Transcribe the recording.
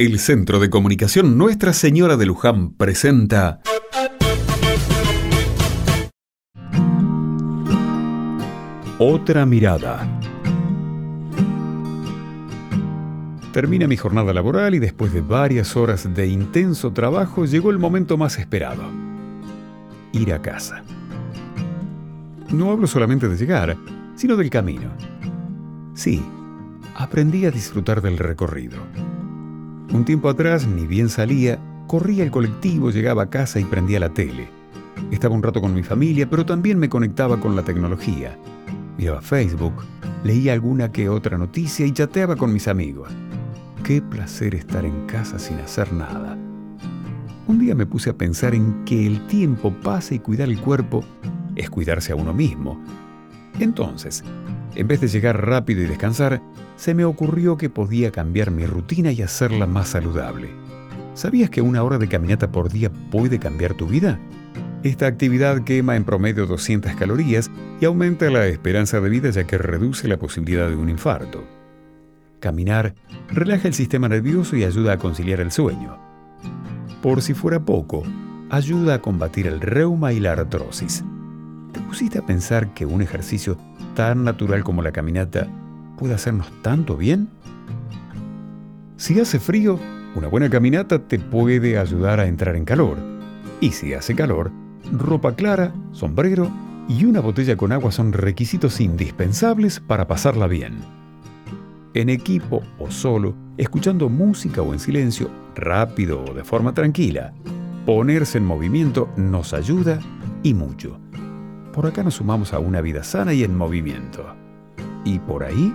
El Centro de Comunicación Nuestra Señora de Luján presenta... Otra mirada. Termina mi jornada laboral y después de varias horas de intenso trabajo llegó el momento más esperado. Ir a casa. No hablo solamente de llegar, sino del camino. Sí, aprendí a disfrutar del recorrido. Un tiempo atrás, ni bien salía, corría el colectivo, llegaba a casa y prendía la tele. Estaba un rato con mi familia, pero también me conectaba con la tecnología. Miraba Facebook, leía alguna que otra noticia y chateaba con mis amigos. Qué placer estar en casa sin hacer nada. Un día me puse a pensar en que el tiempo pasa y cuidar el cuerpo es cuidarse a uno mismo. Entonces, en vez de llegar rápido y descansar, se me ocurrió que podía cambiar mi rutina y hacerla más saludable. ¿Sabías que una hora de caminata por día puede cambiar tu vida? Esta actividad quema en promedio 200 calorías y aumenta la esperanza de vida ya que reduce la posibilidad de un infarto. Caminar relaja el sistema nervioso y ayuda a conciliar el sueño. Por si fuera poco, ayuda a combatir el reuma y la artrosis. ¿Te pusiste pensar que un ejercicio tan natural como la caminata puede hacernos tanto bien? Si hace frío, una buena caminata te puede ayudar a entrar en calor. Y si hace calor, ropa clara, sombrero y una botella con agua son requisitos indispensables para pasarla bien. En equipo o solo, escuchando música o en silencio, rápido o de forma tranquila, ponerse en movimiento nos ayuda y mucho. Por acá nos sumamos a una vida sana y en movimiento. Y por ahí